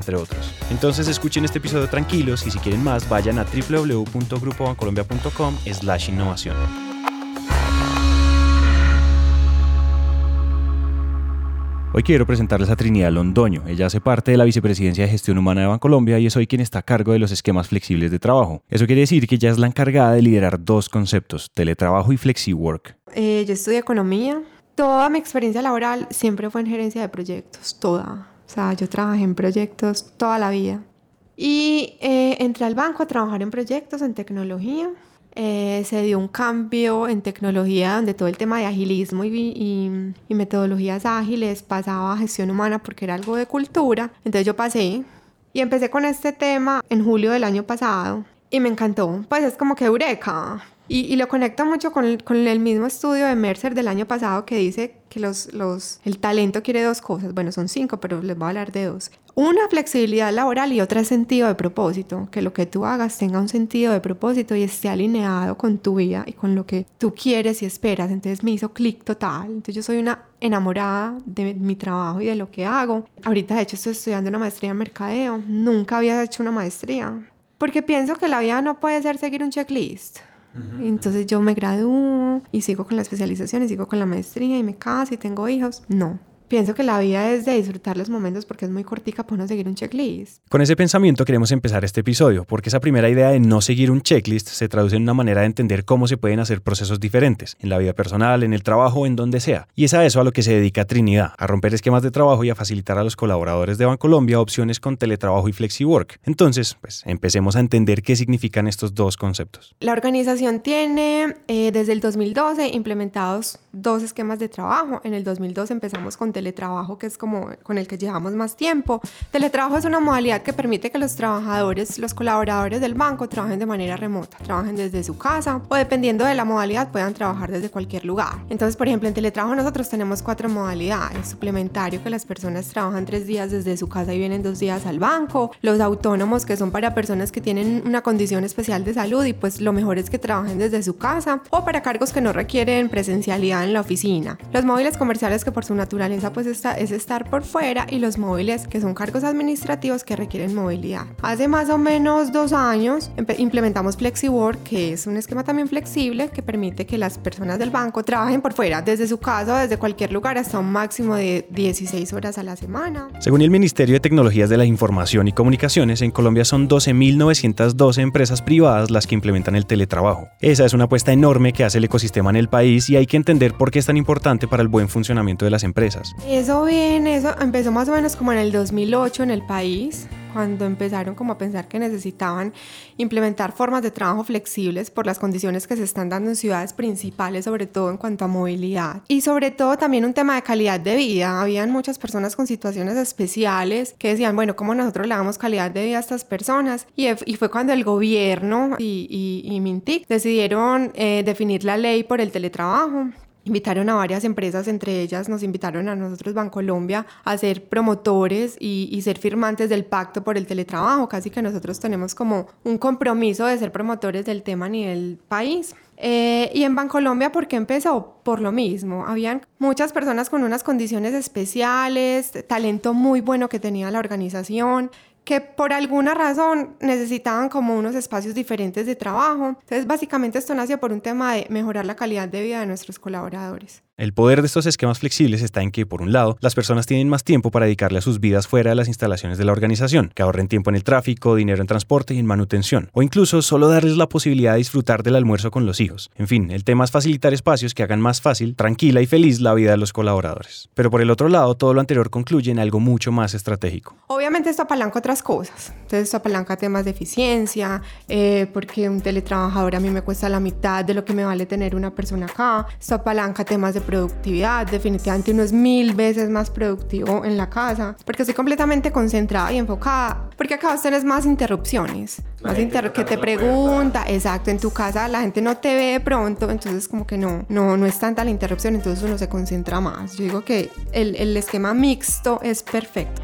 entre otros. Entonces escuchen este episodio tranquilos y si quieren más vayan a www.grupobancolombia.com slash innovación. Hoy quiero presentarles a Trinidad Londoño. Ella hace parte de la Vicepresidencia de Gestión Humana de Bancolombia y es hoy quien está a cargo de los esquemas flexibles de trabajo. Eso quiere decir que ella es la encargada de liderar dos conceptos, teletrabajo y flexiwork. Eh, yo estudié economía. Toda mi experiencia laboral siempre fue en gerencia de proyectos, toda. O sea, yo trabajé en proyectos toda la vida. Y eh, entré al banco a trabajar en proyectos, en tecnología. Eh, se dio un cambio en tecnología donde todo el tema de agilismo y, y, metodologías ágiles pasaba a gestión humana porque era algo de cultura. Entonces yo pasé y empecé con este tema en julio del año pasado y me encantó. Pues es como que eureka. Y, y lo conecto mucho con con el, mismo estudio de Mercer del año pasado que dice que los, los, el talento quiere dos cosas. Bueno, son cinco, pero les voy a hablar de dos. Una, flexibilidad laboral y otra, sentido de propósito. Que lo que tú hagas tenga un sentido de propósito y esté alineado con tu vida y con lo que tú quieres y esperas. Entonces me hizo clic total. Entonces yo soy una enamorada de mi trabajo y de lo que hago. Ahorita, de hecho, estoy estudiando una maestría en mercadeo. Nunca había hecho una maestría. Porque pienso que la vida no puede ser seguir un checklist. Entonces yo me gradúo y sigo con la especialización y sigo con la maestría y me caso y tengo hijos. No, pienso que la vida es de disfrutar los momentos porque es muy cortica para no seguir un checklist. Con ese pensamiento queremos empezar este episodio, porque esa primera idea de no seguir un checklist se traduce en una manera de entender cómo se pueden hacer procesos diferentes, en la vida personal, en el trabajo, en donde sea. Y es a eso a lo que se dedica Trinidad, a romper esquemas de trabajo y a facilitar a los colaboradores de Bancolombia opciones con teletrabajo y flexiwork. Entonces, pues empecemos a entender qué significan estos dos conceptos. La organización tiene eh, desde el 2012 implementados dos esquemas de trabajo. En el 2012 empezamos con teletrabajo, que es como con el que llevamos más tiempo. Teletrabajo es una modalidad que permite que los trabajadores, los colaboradores del banco trabajen de manera remota, trabajen desde su casa o dependiendo de la modalidad puedan trabajar desde cualquier lugar. Entonces, por ejemplo, en teletrabajo nosotros tenemos cuatro modalidades. Suplementario, que las personas trabajan tres días desde su casa y vienen dos días al banco. Los autónomos, que son para personas que tienen una condición especial de salud y pues lo mejor es que trabajen desde su casa. O para cargos que no requieren presencialidad en la oficina. Los móviles comerciales que por su naturaleza pues está, es estar por fuera y los móviles que son cargos administrativos que requieren movilidad. Hace más o menos dos años implementamos FlexiWork, que es un esquema también flexible que permite que las personas del banco trabajen por fuera, desde su casa o desde cualquier lugar hasta un máximo de 16 horas a la semana. Según el Ministerio de Tecnologías de la Información y Comunicaciones, en Colombia son 12.912 empresas privadas las que implementan el teletrabajo. Esa es una apuesta enorme que hace el ecosistema en el país y hay que entender por qué es tan importante para el buen funcionamiento de las empresas. Eso bien, eso empezó más o menos como en el 2008 en el país, cuando empezaron como a pensar que necesitaban implementar formas de trabajo flexibles por las condiciones que se están dando en ciudades principales, sobre todo en cuanto a movilidad. Y sobre todo también un tema de calidad de vida. Habían muchas personas con situaciones especiales que decían, bueno, ¿cómo nosotros le damos calidad de vida a estas personas? Y, y fue cuando el gobierno y, y, y Mintic decidieron eh, definir la ley por el teletrabajo Invitaron a varias empresas, entre ellas nos invitaron a nosotros, Bancolombia, a ser promotores y, ser firmantes del pacto por el teletrabajo. Casi que nosotros tenemos como un compromiso de ser promotores del tema a nivel país. Eh, y en Bancolombia, ¿por qué empezó? Por lo mismo. Habían muchas personas con unas condiciones especiales, talento muy bueno que tenía la organización, que por alguna razón necesitaban como unos espacios diferentes de trabajo. Entonces, básicamente esto nació por un tema de mejorar la calidad de vida de nuestros colaboradores. El poder de estos esquemas flexibles está en que, por un lado, las personas tienen más tiempo para dedicarle a sus vidas fuera de las instalaciones de la organización, que ahorren tiempo en el tráfico, dinero en transporte y en manutención, o incluso solo darles la posibilidad de disfrutar del almuerzo con los hijos. En fin, el tema es facilitar espacios que hagan más fácil, tranquila y feliz la vida de los colaboradores. Pero por el otro lado, todo lo anterior concluye en algo mucho más estratégico. Obviamente esto apalanca otras cosas. Entonces esto apalanca temas de eficiencia, eh, porque un teletrabajador a mí me cuesta la mitad de lo que me vale tener una persona acá. Esto apalanca temas de productividad. Definitivamente uno es mil veces más productivo en la casa porque estoy completamente concentrada y enfocada. Porque acá vos tenés más interrupciones, más inter que te pregunta, exacto, en tu casa la gente no te ve de pronto, entonces como que no, no, no es tanta la interrupción, entonces uno se concentra más. Yo digo que el, el esquema mixto es perfecto.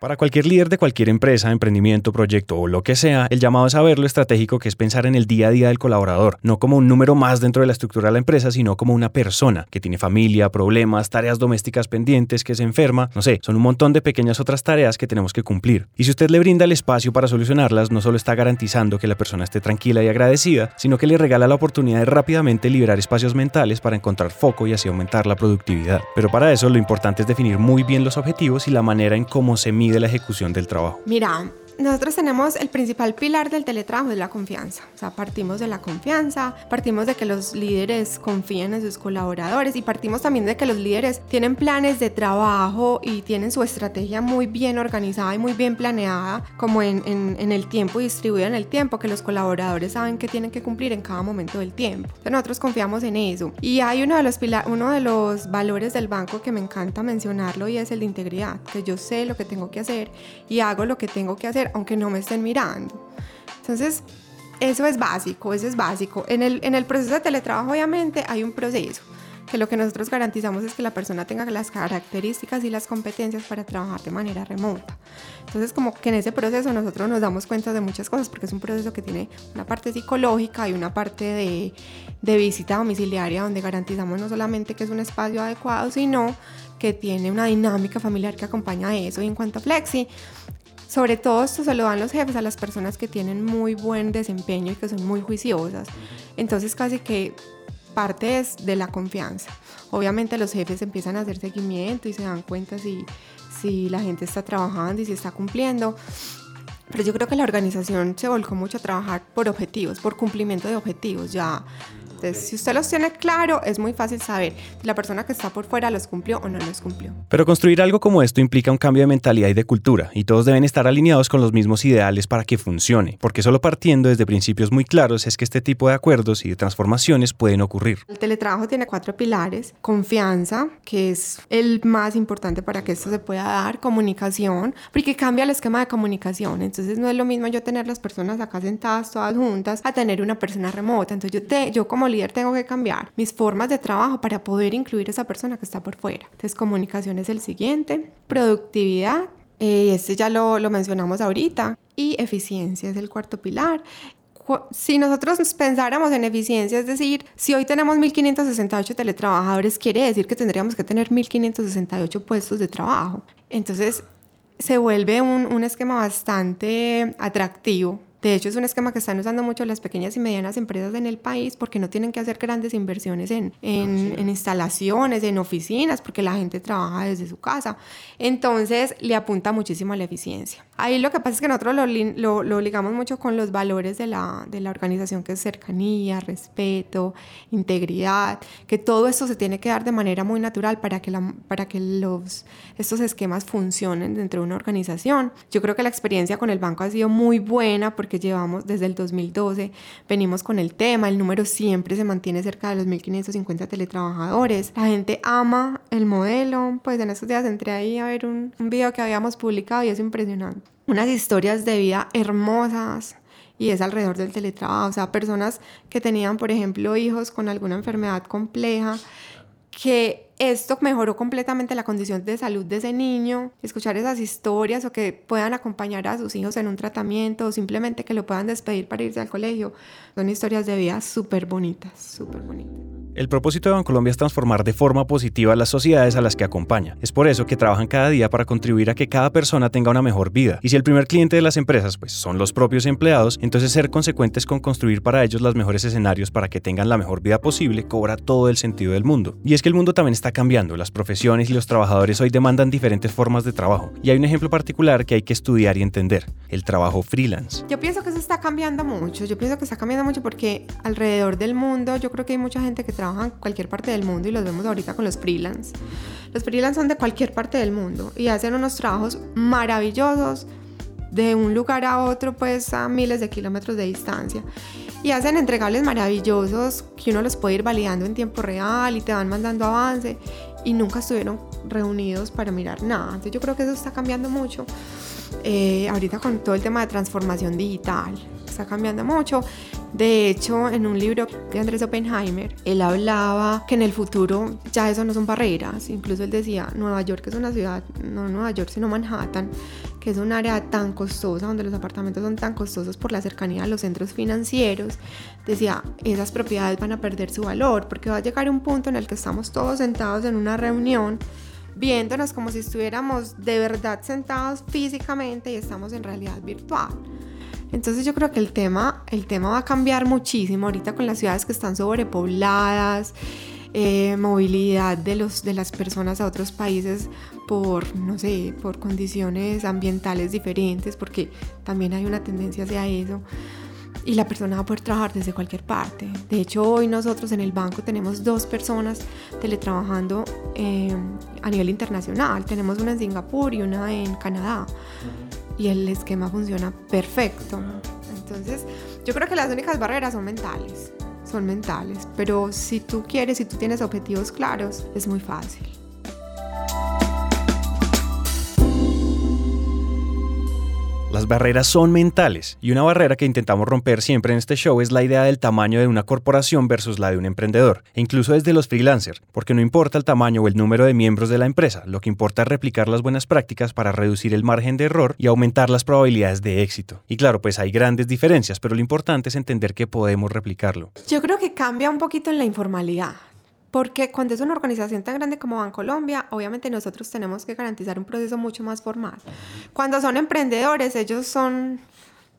Para cualquier líder de cualquier empresa, emprendimiento, proyecto o lo que sea, el llamado es saber lo estratégico que es pensar en el día a día del colaborador, no como un número más dentro de la estructura de la empresa, sino como una persona que tiene familia, problemas, tareas domésticas pendientes, que se enferma, no sé, son un montón de pequeñas otras tareas que tenemos que cumplir. Y si usted le brinda el espacio para solucionarlas, no solo está garantizando que la persona esté tranquila y agradecida, sino que le regala la oportunidad de rápidamente liberar espacios mentales para encontrar foco y así aumentar la productividad. Pero para eso lo importante es definir muy bien los objetivos y la manera en cómo se mide de la ejecución del trabajo? Mira, nosotros tenemos el principal pilar del teletrabajo es la confianza. O sea, partimos de la confianza, partimos de que los líderes confíen en sus colaboradores y partimos también de que los líderes tienen planes de trabajo y tienen su estrategia muy bien organizada y muy bien planeada, como en, en, el tiempo y distribuida en el tiempo, que los colaboradores saben que tienen que cumplir en cada momento del tiempo. Entonces nosotros confiamos en eso. Y hay uno de los, uno de los valores del banco que me encanta mencionarlo y es el de integridad, que yo sé lo que tengo que hacer y hago lo que tengo que hacer aunque no me estén mirando. Entonces, eso es básico, eso es básico. En el, en el proceso de teletrabajo, obviamente, hay un proceso que lo que nosotros garantizamos es que la persona tenga las características y las competencias para trabajar de manera remota. Entonces, como que en ese proceso nosotros nos damos cuenta de muchas cosas, porque es un proceso que tiene una parte psicológica y una parte de, de visita domiciliaria, donde garantizamos no solamente que es un espacio adecuado, sino que tiene una dinámica familiar que acompaña a eso. Y en cuanto a Flexi, sobre todo esto se lo dan los jefes a las personas que tienen muy buen desempeño y que son muy juiciosas. Entonces casi que parte es de la confianza. Obviamente los jefes empiezan a hacer seguimiento y se dan cuenta si, si la gente está trabajando y si está cumpliendo. Pero yo creo que la organización se volcó mucho a trabajar por objetivos, por cumplimiento de objetivos. Ya entonces, si usted los tiene claro, es muy fácil saber si la persona que está por fuera los cumplió o no los cumplió. Pero construir algo como esto implica un cambio de mentalidad y de cultura, y todos deben estar alineados con los mismos ideales para que funcione, porque solo partiendo desde principios muy claros es que este tipo de acuerdos y de transformaciones pueden ocurrir. El teletrabajo tiene cuatro pilares. Confianza, que es el más importante para que esto se pueda dar. Comunicación, porque cambia el esquema de comunicación. Entonces no es lo mismo yo tener las personas acá sentadas todas juntas a tener una persona remota. Entonces yo, te, yo como líder tengo que cambiar mis formas de trabajo para poder incluir a esa persona que está por fuera. Entonces, comunicación es el siguiente, productividad, eh, este ya lo, lo mencionamos ahorita, y eficiencia es el cuarto pilar si nosotros pensáramos en eficiencia, es decir, si hoy tenemos 1.568 teletrabajadores, quiere decir que tendríamos que tener 1.568 puestos de trabajo. Entonces, se vuelve un, un esquema bastante atractivo de hecho, es un esquema que están usando mucho las pequeñas y medianas empresas en el país porque no tienen que hacer grandes inversiones en, en, instalaciones, en oficinas, porque la gente trabaja desde su casa. Entonces, le apunta muchísimo a la eficiencia. Ahí lo que pasa es que nosotros lo, lo, ligamos mucho con los valores de la, de la organización, que es cercanía, respeto, integridad, que todo esto se tiene que dar de manera muy natural para que, la, para que los, estos esquemas funcionen dentro de una organización. Yo creo que la experiencia con el banco ha sido muy buena porque que llevamos desde el 2012, venimos con el tema, el número siempre se mantiene cerca de los 1.550 teletrabajadores. La gente ama el modelo, pues en estos días entré ahí a ver un, un video que habíamos publicado y es impresionante. Unas historias de vida hermosas, y es alrededor del teletrabajo, o sea, personas que tenían, por ejemplo, hijos con alguna enfermedad compleja, que esto mejoró completamente la condición de salud de ese niño, escuchar esas historias o que puedan acompañar a sus hijos en un tratamiento o simplemente que lo puedan despedir para irse al colegio, son historias de vida súper bonitas, súper bonitas. El propósito de Bancolombia es transformar de forma positiva las sociedades a las que acompaña. Es por eso que trabajan cada día para contribuir a que cada persona tenga una mejor vida. Y si el primer cliente de las empresas pues, son los propios empleados, entonces ser consecuentes con construir para ellos los mejores escenarios para que tengan la mejor vida posible cobra todo el sentido del mundo. Y es que el mundo también cambiando, las profesiones y los trabajadores hoy demandan diferentes formas de trabajo. Y hay un ejemplo particular que hay que estudiar y entender, el trabajo freelance. Yo pienso que eso está cambiando mucho, yo pienso que está cambiando mucho porque alrededor del mundo yo creo que hay mucha gente que trabaja en cualquier parte del mundo y los vemos ahorita con los freelance. Los freelance son de cualquier parte del mundo y hacen unos trabajos maravillosos de un lugar a otro pues a miles de kilómetros de distancia. Y hacen entregables maravillosos que uno los puede ir validando en tiempo real y te van mandando avance y nunca estuvieron reunidos para mirar nada. Entonces yo creo que eso está cambiando mucho. Eh, ahorita con todo el tema de transformación digital, está cambiando mucho. De hecho, en un libro de Andrés Oppenheimer, él hablaba que en el futuro ya eso no son barreras. Incluso él decía, Nueva York es una ciudad, no Nueva York, sino Manhattan, que es un área tan costosa, donde los apartamentos son tan costosos por la cercanía a los centros financieros. Decía, esas propiedades van a perder su valor, porque va a llegar un punto en el que estamos todos sentados en una reunión viéndonos como si estuviéramos de verdad sentados físicamente y estamos en realidad virtual. Entonces yo creo que el tema, el tema va a cambiar muchísimo ahorita con las ciudades que están sobrepobladas, eh, movilidad de, los, de las personas a otros países por, no sé, por condiciones ambientales diferentes, porque también hay una tendencia hacia eso y la persona va a poder trabajar desde cualquier parte. De hecho, hoy nosotros en el banco tenemos dos personas teletrabajando eh, a nivel internacional. Tenemos una en Singapur y una en Canadá. Y el esquema funciona perfecto. Entonces, yo creo que las únicas barreras son mentales. Son mentales. Pero si tú quieres, si tú tienes objetivos claros, es muy fácil. Las barreras son mentales y una barrera que intentamos romper siempre en este show es la idea del tamaño de una corporación versus la de un emprendedor, e incluso desde los freelancers, porque no importa el tamaño o el número de miembros de la empresa, lo que importa es replicar las buenas prácticas para reducir el margen de error y aumentar las probabilidades de éxito. Y claro, pues hay grandes diferencias, pero lo importante es entender que podemos replicarlo. Yo creo que cambia un poquito en la informalidad. Porque cuando es una organización tan grande como Bancolombia, obviamente nosotros tenemos que garantizar un proceso mucho más formal. Cuando son emprendedores, ellos son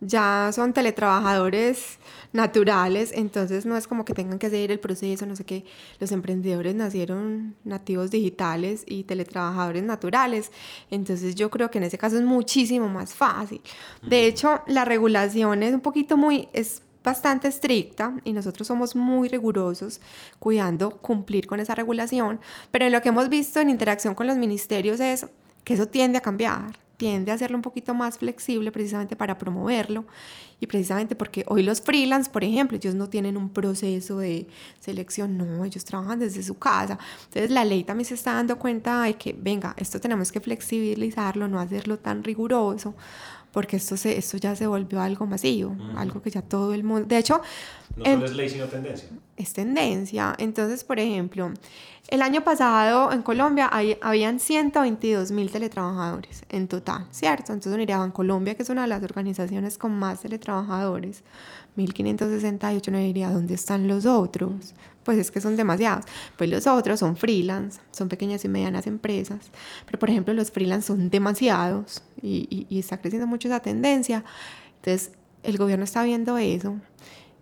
ya son teletrabajadores naturales, entonces no es como que tengan que seguir el proceso, no sé qué. Los emprendedores nacieron nativos digitales y teletrabajadores naturales, entonces yo creo que en ese caso es muchísimo más fácil. De hecho, la regulación es un poquito muy... Es, bastante estricta y nosotros somos muy rigurosos cuidando cumplir con esa regulación, pero lo que hemos visto en interacción con los ministerios es que eso tiende a cambiar, tiende a hacerlo un poquito más flexible precisamente para promoverlo y precisamente porque hoy los freelance, por ejemplo, ellos no tienen un proceso de selección, no, ellos trabajan desde su casa. Entonces la ley también se está dando cuenta de que, venga, esto tenemos que flexibilizarlo, no hacerlo tan riguroso porque esto, se, esto ya se volvió algo masivo, algo que ya todo el mundo... De hecho... No solo es ley, sino tendencia. Es tendencia. Entonces, por ejemplo, el año pasado en Colombia hay, habían 122 mil teletrabajadores en total, ¿cierto? Entonces uno diría, en Colombia, que es una de las organizaciones con más teletrabajadores, 1568, uno diría, ¿dónde están los otros? Pues es que son demasiados. Pues los otros son freelance, son pequeñas y medianas empresas. Pero por ejemplo, los freelance son demasiados y, y, está creciendo mucho esa tendencia. Entonces, el gobierno está viendo eso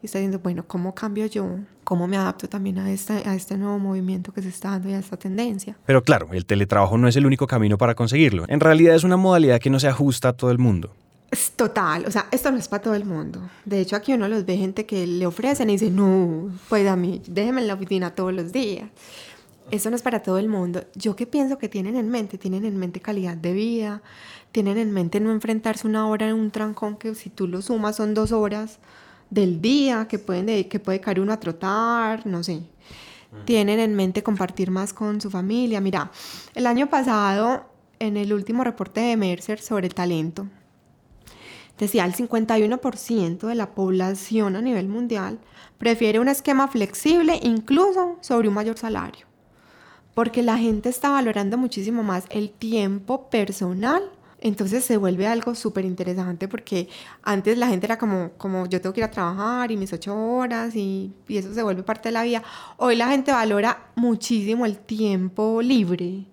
y está diciendo, bueno, ¿cómo cambio yo? ¿Cómo me adapto también a este, a este nuevo movimiento que se está dando y a esta tendencia? Pero claro, el teletrabajo no es el único camino para conseguirlo. En realidad es una modalidad que no se ajusta a todo el mundo. Es total, o sea, esto no es para todo el mundo. De hecho, aquí uno los ve gente que le ofrecen y dice, no, pues a mí, déjeme en la oficina todos los días. Eso no es para todo el mundo. Yo qué pienso que tienen en mente, tienen en mente calidad de vida, tienen en mente no enfrentarse una hora en un trancón que si tú lo sumas son dos horas del día que, pueden, que puede caer uno a trotar, no sé. Tienen en mente compartir más con su familia. Mira, el año pasado, en el último reporte de Mercer sobre el talento, Decía, el 51% de la población a nivel mundial prefiere un esquema flexible incluso sobre un mayor salario, porque la gente está valorando muchísimo más el tiempo personal. Entonces se vuelve algo súper interesante porque antes la gente era como, como yo tengo que ir a trabajar y mis ocho horas y, y eso se vuelve parte de la vida. Hoy la gente valora muchísimo el tiempo libre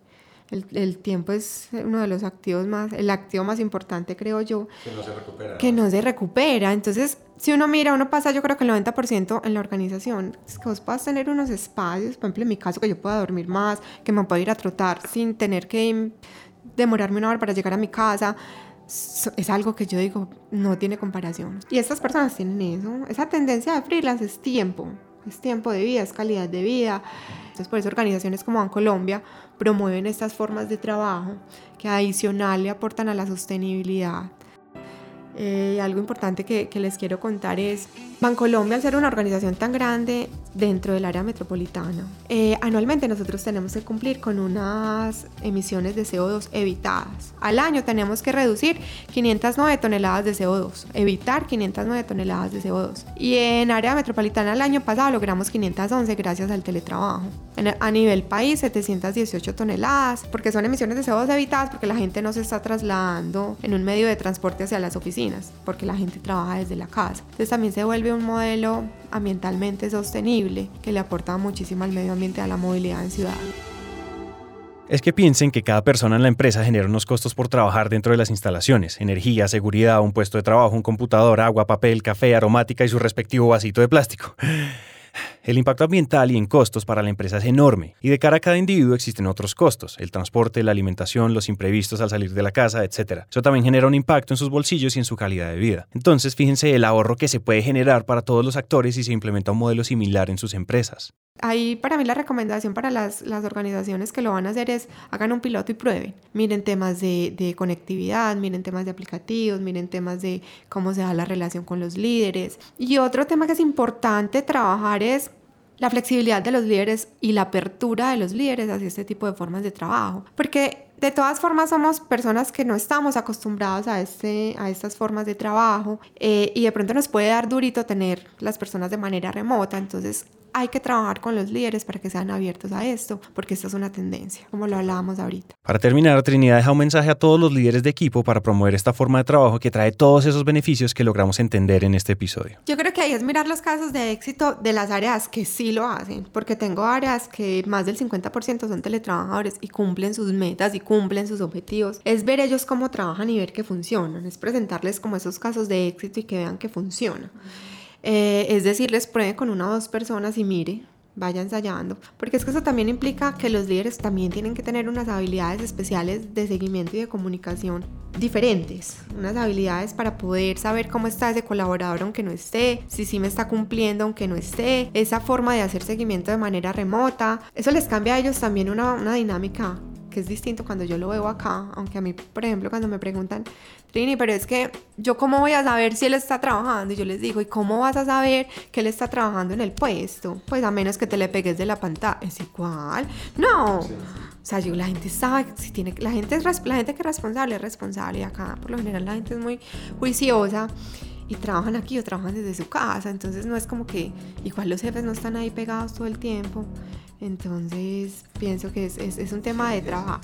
el, el, tiempo es uno de los activos más, el activo más importante, creo yo. Que no se recupera. Que no se recupera. Entonces, si uno mira, uno pasa, yo creo que el 90% en la organización. Es que vos puedas tener unos espacios, por ejemplo, en mi caso, que yo pueda dormir más, que me pueda ir a trotar sin tener que demorarme una hora para llegar a mi casa. Es algo que yo digo, no tiene comparación. Y estas personas tienen eso. Esa tendencia de freelance es tiempo. Es tiempo de vida, es calidad de vida. Entonces, por eso organizaciones como Colombia promueven estas formas de trabajo que adicional le aportan a la sostenibilidad. Eh, algo importante que, que, les quiero contar es, Bancolombia, al ser una organización tan grande dentro del área metropolitana, eh, anualmente nosotros tenemos que cumplir con unas emisiones de CO2 evitadas. Al año tenemos que reducir 509 toneladas de CO2, evitar 509 toneladas de CO2. Y en área metropolitana el año pasado logramos 511 gracias al teletrabajo. a nivel país, 718 toneladas, porque son emisiones de CO2 evitadas, porque la gente no se está trasladando en un medio de transporte hacia las oficinas porque la gente trabaja desde la casa. Entonces también se vuelve un modelo ambientalmente sostenible que le aporta muchísimo al medio ambiente y a la movilidad en ciudad. Es que piensen que cada persona en la empresa genera unos costos por trabajar dentro de las instalaciones, energía, seguridad, un puesto de trabajo, un computador, agua, papel, café, aromática y su respectivo vasito de plástico. El impacto ambiental y en costos para la empresa es enorme, y de cara a cada individuo existen otros costos, el transporte, la alimentación, los imprevistos al salir de la casa, etc. Eso también genera un impacto en sus bolsillos y en su calidad de vida. Entonces, fíjense el ahorro que se puede generar para todos los actores si se implementa un modelo similar en sus empresas. Ahí para mí la recomendación para las, organizaciones que lo van a hacer es hagan un piloto y prueben. Miren temas de, de, conectividad, miren temas de aplicativos, miren temas de cómo se da la relación con los líderes. Y otro tema que es importante trabajar es la flexibilidad de los líderes y la apertura de los líderes hacia este tipo de formas de trabajo. Porque de todas formas somos personas que no estamos acostumbrados a, este, a estas formas de trabajo eh, y de pronto nos puede dar durito tener las personas de manera remota. Entonces hay que trabajar con los líderes para que sean abiertos a esto, porque esto es una tendencia, como lo hablábamos ahorita. Para terminar, Trinidad deja un mensaje a todos los líderes de equipo para promover esta forma de trabajo que trae todos esos beneficios que logramos entender en este episodio. Yo creo que ahí es mirar los casos de éxito de las áreas que sí lo hacen, porque tengo áreas que más del 50% son teletrabajadores y cumplen sus metas y cumplen sus objetivos. Es ver ellos cómo trabajan y ver que funcionan, es presentarles como esos casos de éxito y que vean que funciona. Eh, es decir, les prueben con una o dos personas y mire, vaya ensayando, porque es que eso también implica que los líderes también tienen que tener unas habilidades especiales de seguimiento y de comunicación diferentes, unas habilidades para poder saber cómo está ese colaborador aunque no esté, si sí me está cumpliendo aunque no esté, esa forma de hacer seguimiento de manera remota, eso les cambia a ellos también una, una dinámica que es distinto cuando yo lo veo acá, aunque a mí, por ejemplo, cuando me preguntan, Trini, pero es que yo cómo voy a saber si él está trabajando, y yo les digo, ¿y cómo vas a saber que él está trabajando en el puesto? Pues a menos que te le pegues de la pantalla, es igual, no. O sea, yo, la gente sabe, si tiene, la gente, es, la gente que es responsable es responsable, y acá por lo general la gente es muy juiciosa y trabajan aquí o trabajan desde su casa, entonces no es como que igual los jefes no están ahí pegados todo el tiempo. Entonces pienso que es, un tema de trabajo.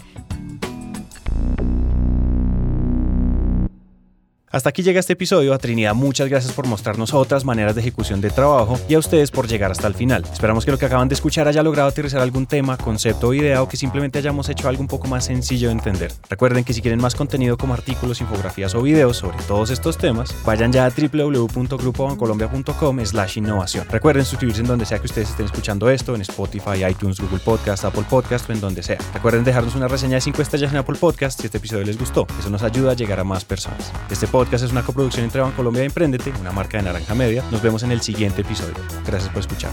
Hasta aquí llega este episodio. A Trinidad, muchas gracias por mostrarnos otras maneras de ejecución de trabajo y a ustedes por llegar hasta el final. Esperamos que lo que acaban de escuchar haya logrado aterrizar algún tema, concepto o idea o que simplemente hayamos hecho algo un poco más sencillo de entender. Recuerden que si quieren más contenido como artículos, infografías o videos sobre todos estos temas, vayan ya a www.grupobancolombia.com slash innovación. Recuerden suscribirse en donde sea que ustedes estén escuchando esto, en Spotify, iTunes, Google Podcast, Apple Podcast o en donde sea. Recuerden dejarnos una reseña de 5 estrellas en Apple Podcast si este episodio les gustó. Eso nos ayuda a llegar a más personas. Este es una coproducción entre Bancolombia y Emprendete, una marca de Naranja Media. Nos vemos en el siguiente episodio. Gracias por escuchar.